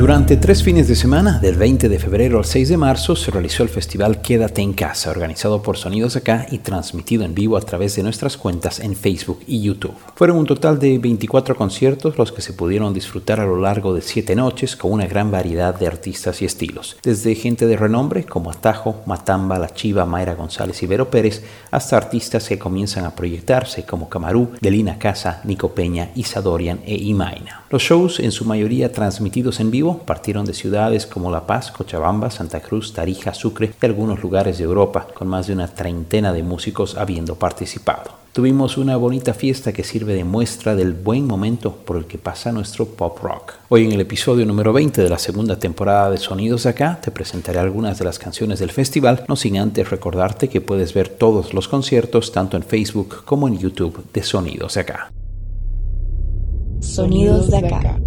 Durante tres fines de semana, del 20 de febrero al 6 de marzo, se realizó el festival Quédate en Casa, organizado por Sonidos Acá y transmitido en vivo a través de nuestras cuentas en Facebook y YouTube. Fueron un total de 24 conciertos los que se pudieron disfrutar a lo largo de siete noches con una gran variedad de artistas y estilos, desde gente de renombre como Atajo, Matamba, La Chiva, Mayra González y Vero Pérez, hasta artistas que comienzan a proyectarse como Camarú, Delina Casa, Nico Peña, Isadorian e Imaina. Los shows, en su mayoría transmitidos en vivo, partieron de ciudades como La Paz, Cochabamba, Santa Cruz, Tarija, Sucre y algunos lugares de Europa, con más de una treintena de músicos habiendo participado. Tuvimos una bonita fiesta que sirve de muestra del buen momento por el que pasa nuestro pop rock. Hoy en el episodio número 20 de la segunda temporada de Sonidos Acá te presentaré algunas de las canciones del festival, no sin antes recordarte que puedes ver todos los conciertos tanto en Facebook como en YouTube de Sonidos Acá. Sonidos de Acá.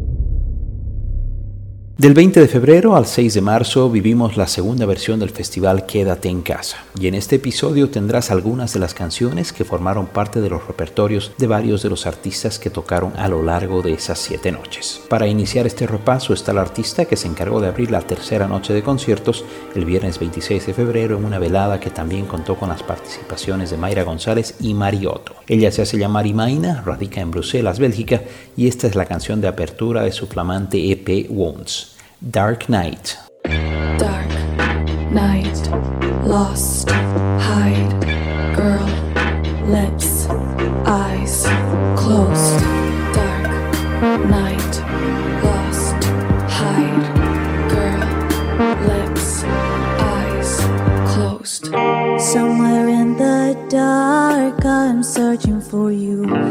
Del 20 de febrero al 6 de marzo vivimos la segunda versión del festival Quédate en casa y en este episodio tendrás algunas de las canciones que formaron parte de los repertorios de varios de los artistas que tocaron a lo largo de esas siete noches. Para iniciar este repaso está el artista que se encargó de abrir la tercera noche de conciertos el viernes 26 de febrero en una velada que también contó con las participaciones de Mayra González y Mariotto. Ella se hace llamar Imaina, radica en Bruselas, Bélgica y esta es la canción de apertura de su flamante EP Wounds. Dark Night. Dark night, lost, hide, girl, lips, eyes, closed. Dark night, lost, hide, girl, lips, eyes, closed. Somewhere in the dark, I'm searching for you.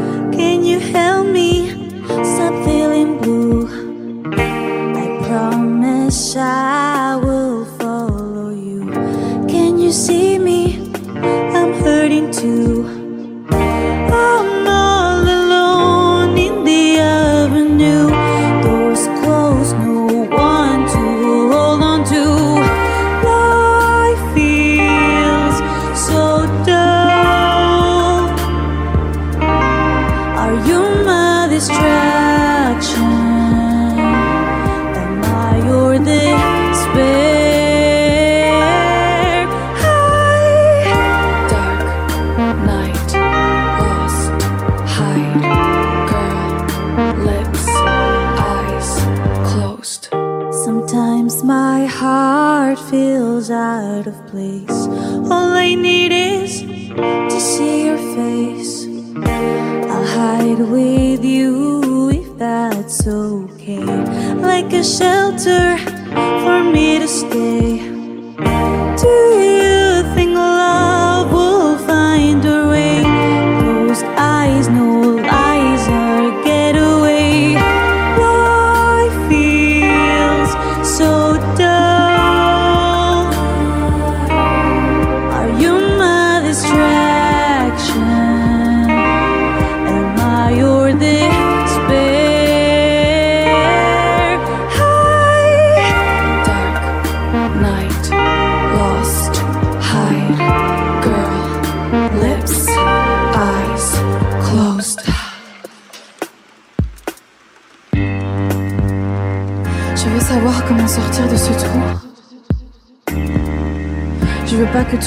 out of place. All I need is to see your face.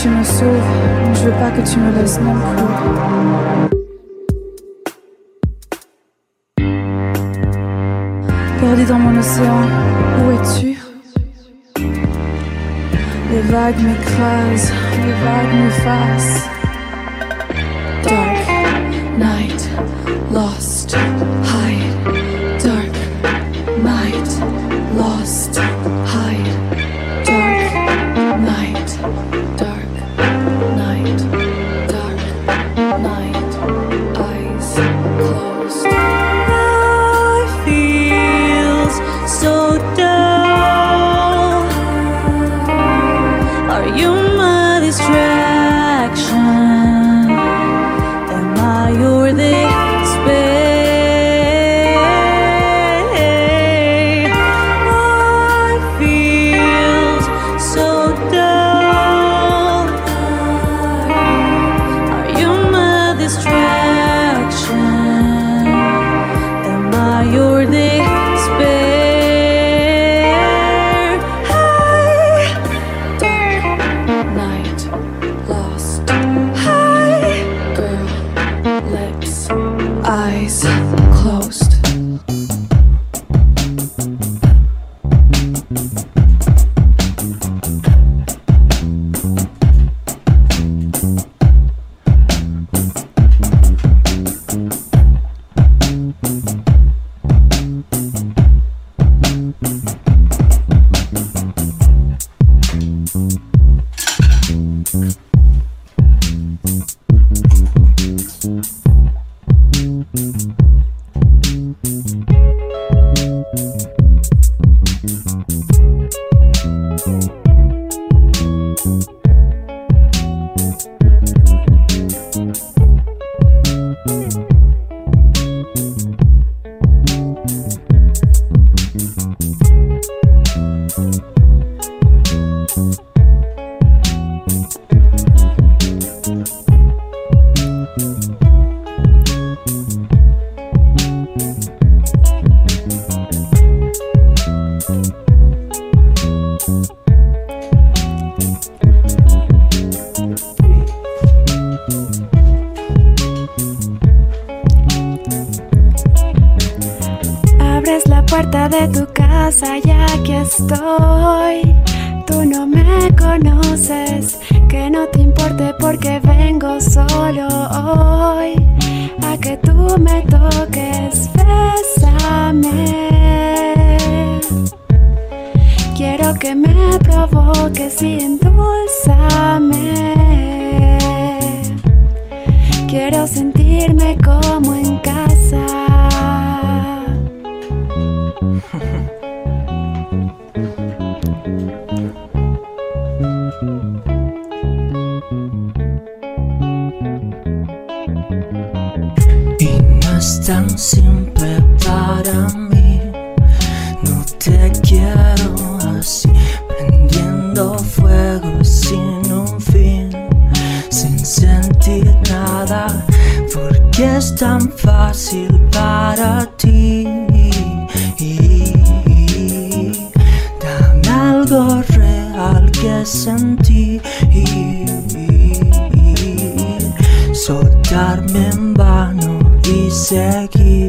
Tu me sauves, je veux pas que tu me laisses non plus. Perdu dans mon océan, où es-tu? Les vagues m'écrasent, les vagues m'effacent. Que tú me toques, bésame. Quiero que me provoques y endulzame. Quiero sentirme como tan fácil para ti. Dame algo real que sentí. Soltarme en vano y seguir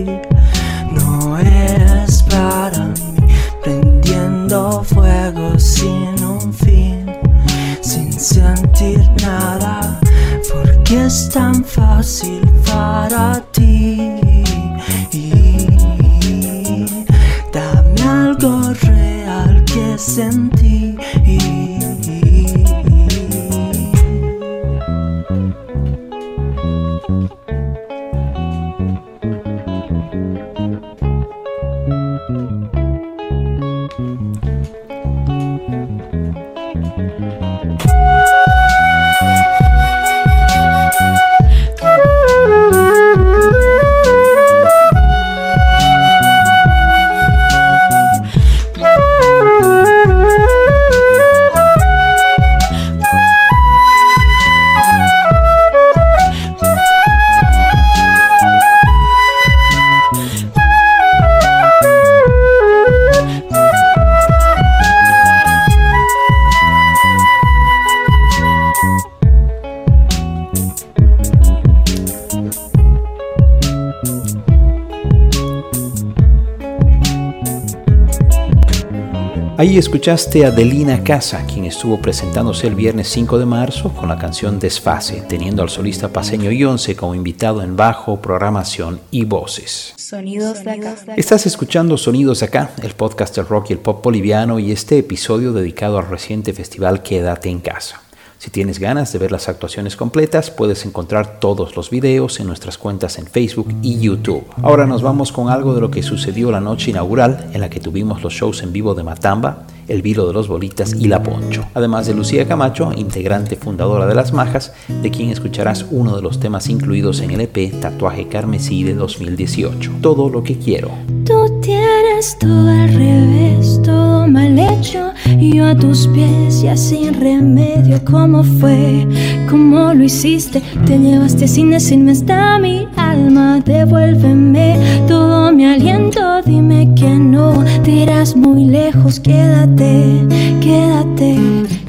Ahí escuchaste a Delina Casa, quien estuvo presentándose el viernes 5 de marzo con la canción Desfase, teniendo al solista paseño Yonce como invitado en bajo, programación y voces. Sonidos de acá. Estás escuchando Sonidos de Acá, el podcast del rock y el pop boliviano y este episodio dedicado al reciente festival Quédate en casa. Si tienes ganas de ver las actuaciones completas, puedes encontrar todos los videos en nuestras cuentas en Facebook y YouTube. Ahora nos vamos con algo de lo que sucedió la noche inaugural en la que tuvimos los shows en vivo de Matamba, El Vilo de los Bolitas y La Poncho. Además de Lucía Camacho, integrante fundadora de Las Majas, de quien escucharás uno de los temas incluidos en el EP Tatuaje Carmesí de 2018. Todo lo que quiero. Tú tienes todo al revés, todo mal hecho. Y yo a tus pies ya sin remedio. ¿Cómo fue? ¿Cómo lo hiciste? Te llevaste sin decirme está mi alma. Devuélveme todo mi aliento. Dime que no te irás muy lejos. Quédate, quédate,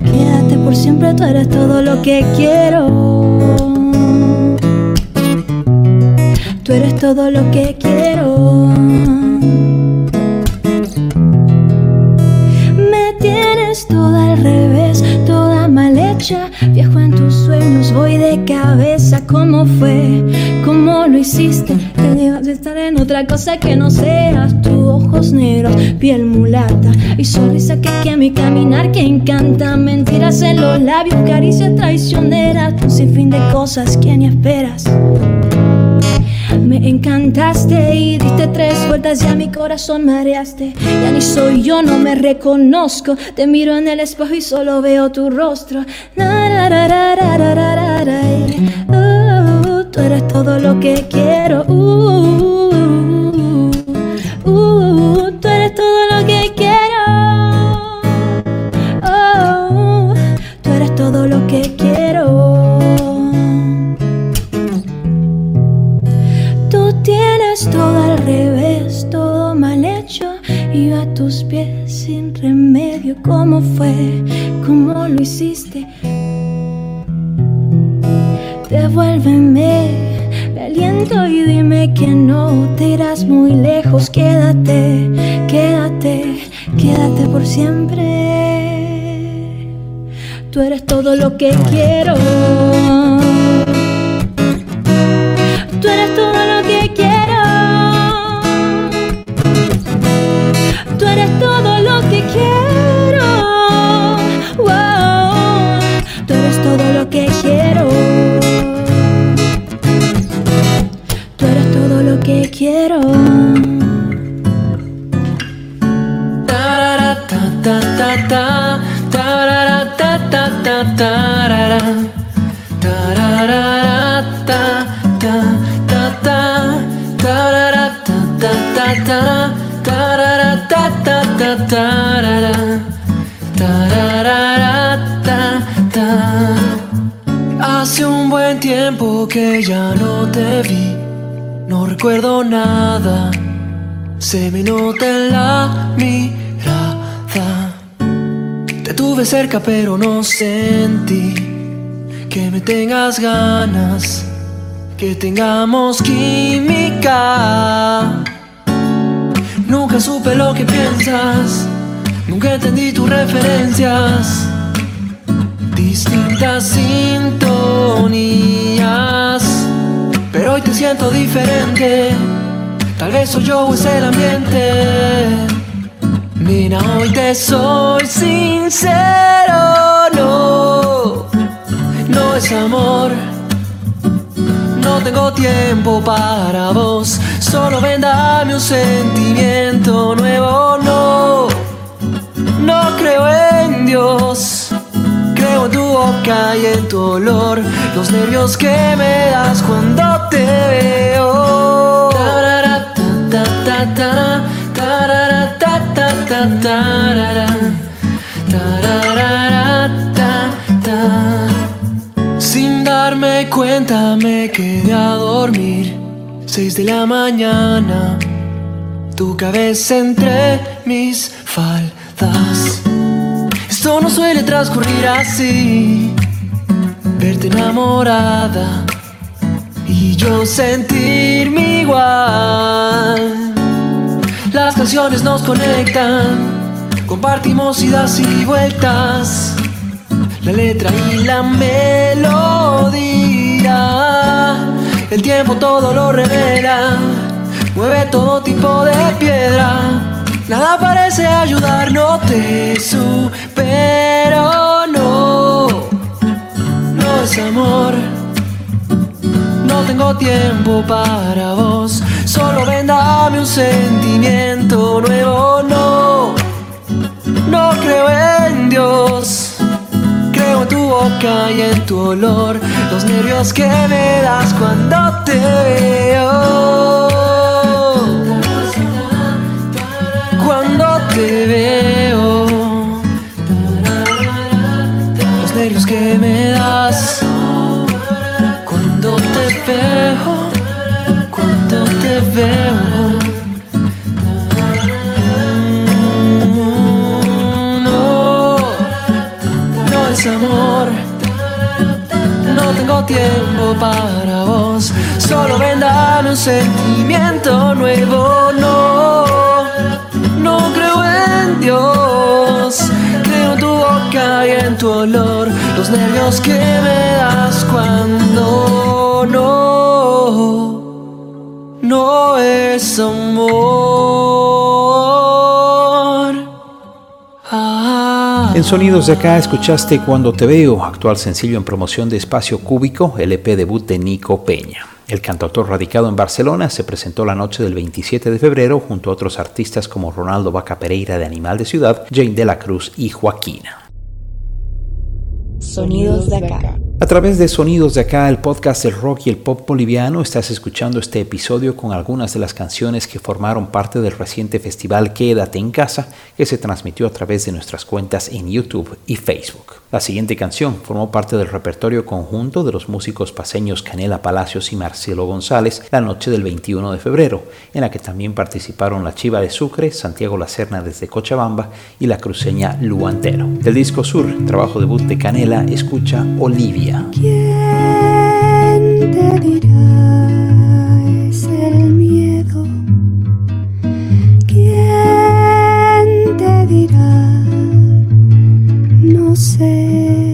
quédate por siempre. Tú eres todo lo que quiero. Tú eres todo lo que quiero. Me tienes toda al revés, toda mal hecha. Viajo en tus sueños, voy de cabeza. ¿Cómo fue? ¿Cómo lo hiciste? Te llevas de estar en otra cosa que no seas. Tus ojos negros, piel mulata y sonrisa que que a mi caminar que encanta. Mentiras en los labios, caricias traicioneras. Un sinfín de cosas que ni esperas. Me encantaste y diste tres vueltas y a mi corazón mareaste. Ya ni soy yo, no me reconozco. Te miro en el espejo y solo veo tu rostro. Na, ra, ra, ra, tú eres todo lo que quiero. Uh, uh, tú eres todo lo que quiero. Oh, tú eres todo lo que quiero. Tú tienes todo al revés, todo mal hecho. Y yo a tus pies sin remedio. ¿Cómo fue? Que no te irás muy lejos. Quédate, quédate, quédate por siempre. Tú eres todo lo que quiero. Ta, ta. Hace un buen tiempo que ya no te vi, recuerdo nada, se me nota en la mirada. Te tuve cerca pero no sentí que me tengas ganas, que tengamos química. Nunca supe lo que piensas, nunca entendí tus referencias distintas sintonías. Pero hoy te siento diferente. Tal vez soy yo o es el ambiente. Mira, hoy te soy sincero. No, no es amor. No tengo tiempo para vos. Solo ven, dame un sentimiento nuevo. No, no creo en Dios. En tu boca y en tu olor, los nervios que me das cuando te veo. Sin darme cuenta me quedé a dormir, seis de la mañana, tu cabeza entre mis faldas. Esto no suele transcurrir así. Verte enamorada y yo sentirme igual. Las canciones nos conectan, compartimos idas y vueltas. La letra y la melodía. El tiempo todo lo revela, mueve todo tipo de piedra. Nada parece ayudar, no te supero, no, no es amor. No tengo tiempo para vos, solo ven, dame un sentimiento nuevo, no, no creo en Dios. Creo en tu boca y en tu olor, los nervios que me das cuando te veo. Sonidos de Acá escuchaste Cuando Te Veo, actual sencillo en promoción de Espacio Cúbico, el EP debut de Nico Peña. El cantautor radicado en Barcelona se presentó la noche del 27 de febrero junto a otros artistas como Ronaldo Vaca Pereira de Animal de Ciudad, Jane de la Cruz y Joaquina. Sonidos de acá. A través de Sonidos de Acá, el podcast del rock y el pop boliviano, estás escuchando este episodio con algunas de las canciones que formaron parte del reciente festival Quédate en Casa, que se transmitió a través de nuestras cuentas en YouTube y Facebook. La siguiente canción formó parte del repertorio conjunto de los músicos paseños Canela Palacios y Marcelo González la noche del 21 de febrero, en la que también participaron la Chiva de Sucre, Santiago Lacerna desde Cochabamba y la cruceña Luantero. Del disco Sur, trabajo debut de Canela, escucha Olivia. ¿Quién te dirá say.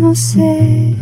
No sé.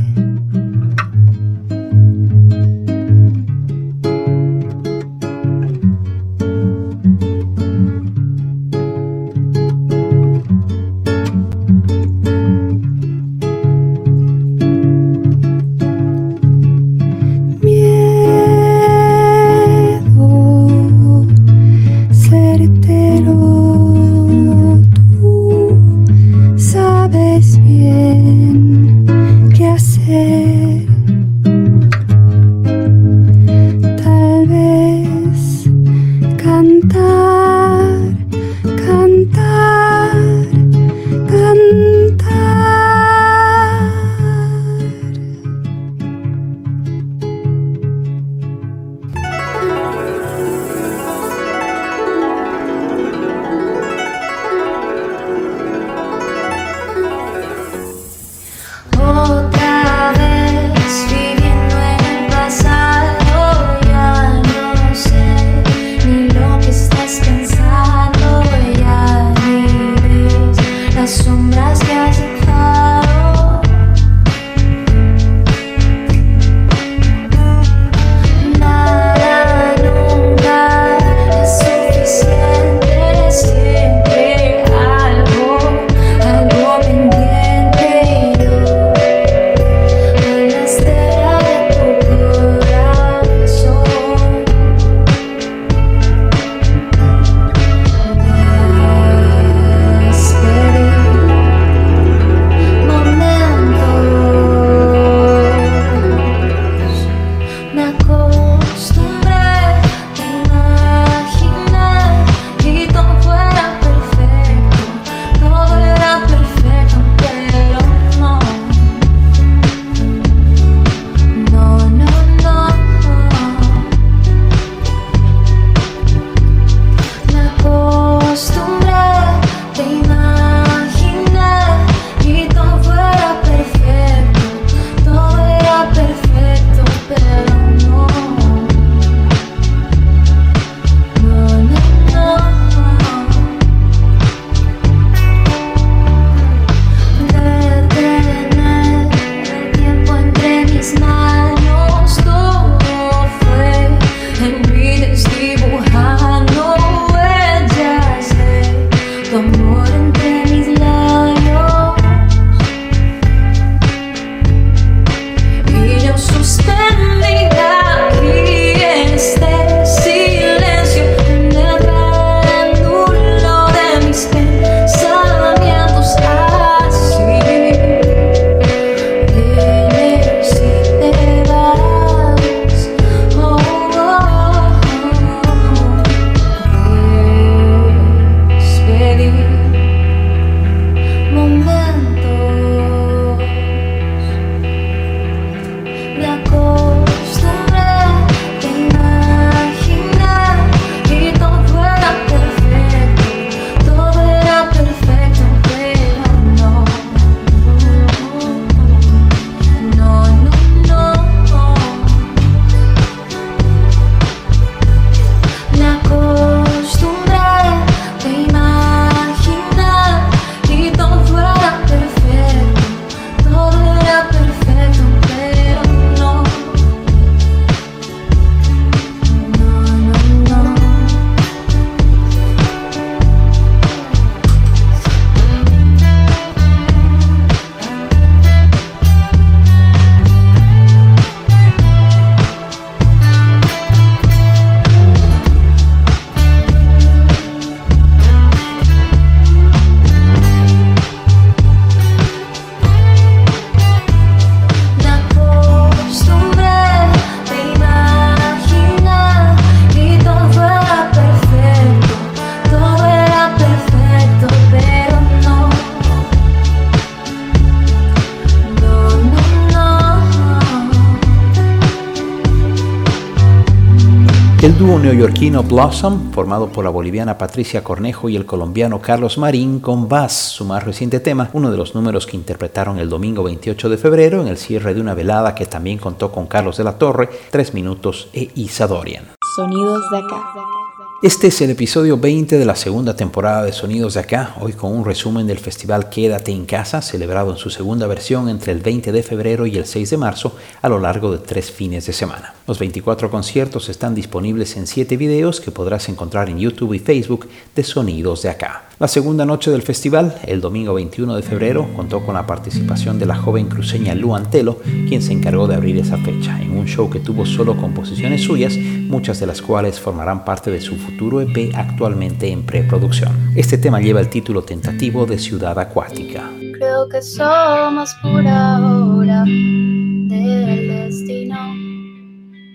Dúo neoyorquino Blossom, formado por la boliviana Patricia Cornejo y el colombiano Carlos Marín, con Bass, su más reciente tema, uno de los números que interpretaron el domingo 28 de febrero en el cierre de una velada que también contó con Carlos de la Torre, Tres Minutos e Isadorian. Sonidos de acá. Este es el episodio 20 de la segunda temporada de Sonidos de Acá, hoy con un resumen del festival Quédate en Casa, celebrado en su segunda versión entre el 20 de febrero y el 6 de marzo a lo largo de tres fines de semana. Los 24 conciertos están disponibles en 7 videos que podrás encontrar en YouTube y Facebook de Sonidos de Acá. La segunda noche del festival, el domingo 21 de febrero, contó con la participación de la joven cruceña Lu Antelo, quien se encargó de abrir esa fecha, en un show que tuvo solo composiciones suyas, muchas de las cuales formarán parte de su futuro EP actualmente en preproducción. Este tema lleva el título tentativo de Ciudad Acuática. Creo que somos por ahora del destino,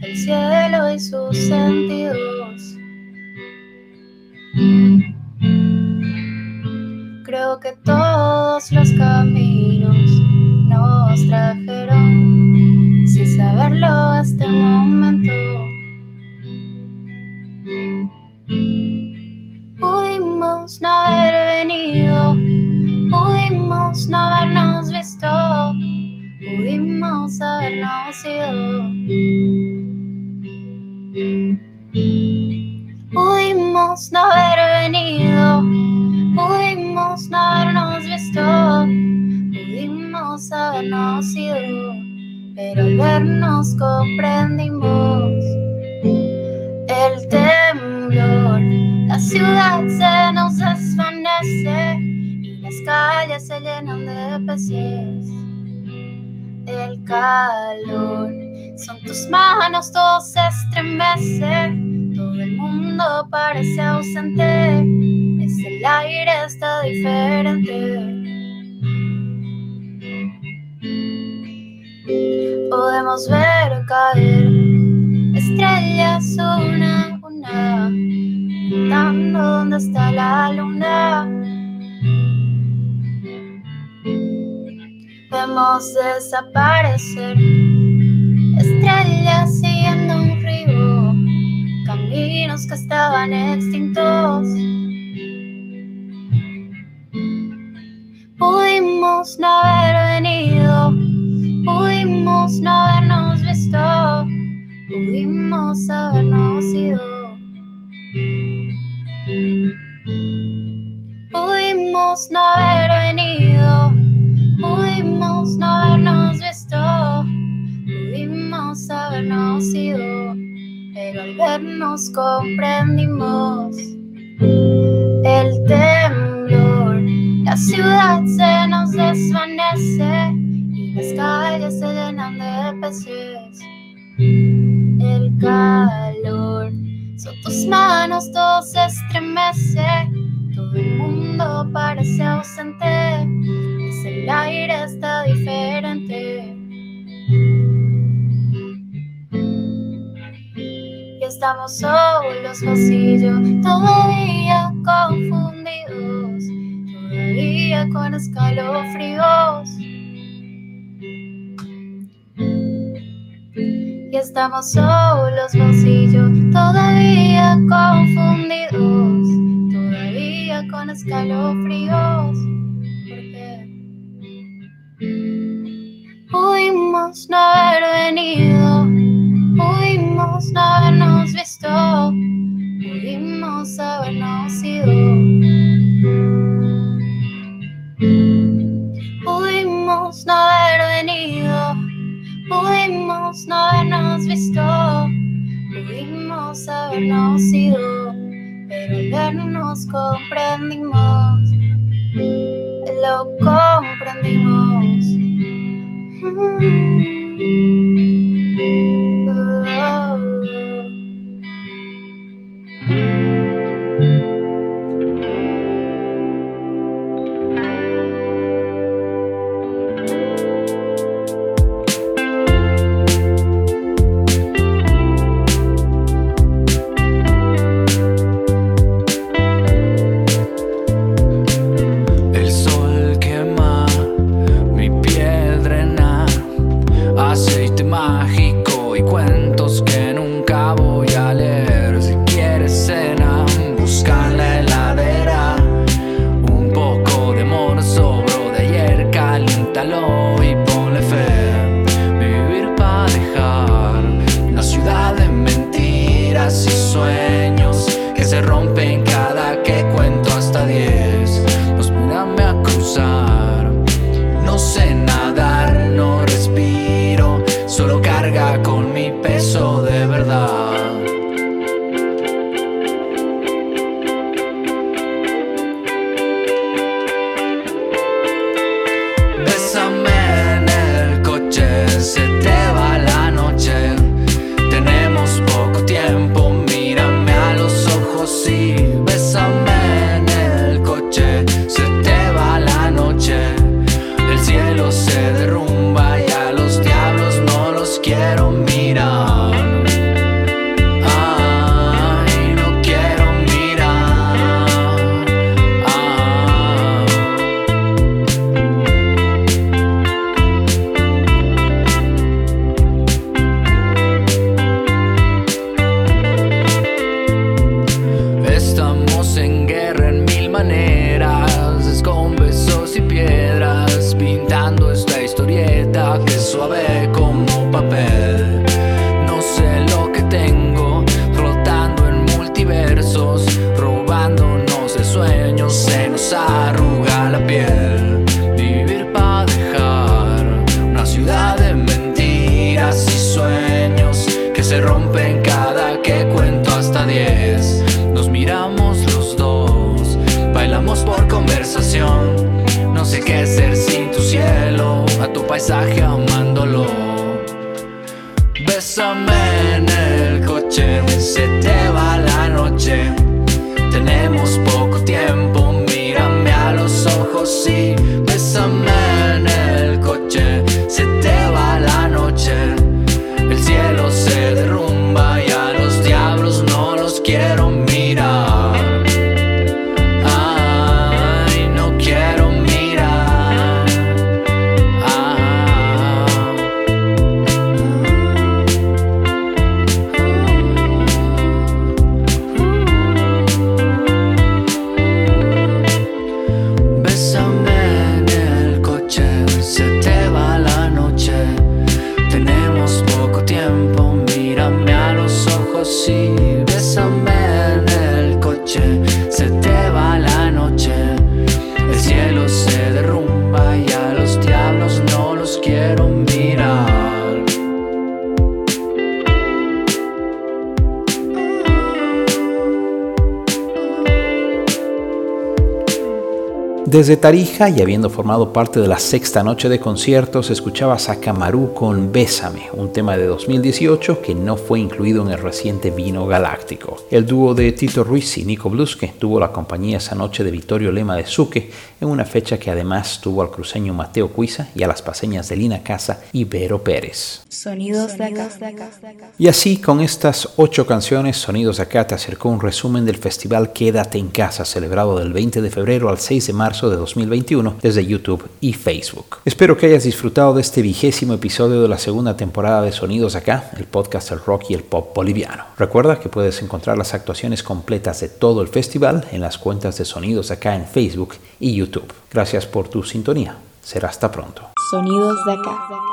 el cielo y sus sentidos. Creo que todos los caminos nos trajeron sin saberlo hasta el momento. Pudimos no haber venido, pudimos no habernos visto, pudimos habernos ido. Pudimos no haber venido, pudimos no habernos visto, pudimos habernos ido, pero vernos comprendimos calles se llenan de peces. El calor son tus manos, todo se estremece, todo el mundo parece ausente, es el aire está diferente. Podemos ver caer estrellas una a una, preguntando dónde está la luna. Vemos desaparecer estrellas siguiendo un río, caminos que estaban extintos. Pudimos no haber venido, pudimos no habernos visto, pudimos habernos ido. Pudimos no haber vernos comprendimos el temblor. La ciudad se nos desvanece y las calles se llenan de peces. El calor son tus manos, todo se estremece. Todo el mundo parece ausente. El aire está diferente. Estamos solos, vacíos, todavía confundidos, todavía con escalofríos. Y estamos solos, vacíos, todavía confundidos, todavía con escalofríos. Porque pudimos no haber venido, pudimos no habernos visto, pudimos habernos ido. Pudimos no haber venido, pudimos no habernos visto, pudimos habernos ido, pero al vernos comprendimos, lo comprendimos. El paisaje Desde Tarija y habiendo formado parte de la sexta noche de conciertos, escuchabas a Camarú con Bésame, un tema de 2018 que no fue incluido en el reciente Vino Galáctico. El dúo de Tito Ruiz y Nico Blusque tuvo la compañía esa noche de Vittorio Lema de Suque, en una fecha que además tuvo al cruceño Mateo Cuiza y a las paseñas de Lina Casa y Vero Pérez. Sonidos de acá. Y así, con estas ocho canciones, Sonidos de Acá te acercó un resumen del festival Quédate en Casa, celebrado del 20 de febrero al 6 de marzo de 2021 desde YouTube y Facebook. Espero que hayas disfrutado de este vigésimo episodio de la segunda temporada de Sonidos Acá, el podcast del rock y el pop boliviano. Recuerda que puedes encontrar las actuaciones completas de todo el festival en las cuentas de Sonidos Acá en Facebook y YouTube. Gracias por tu sintonía. Será hasta pronto. Sonidos de acá.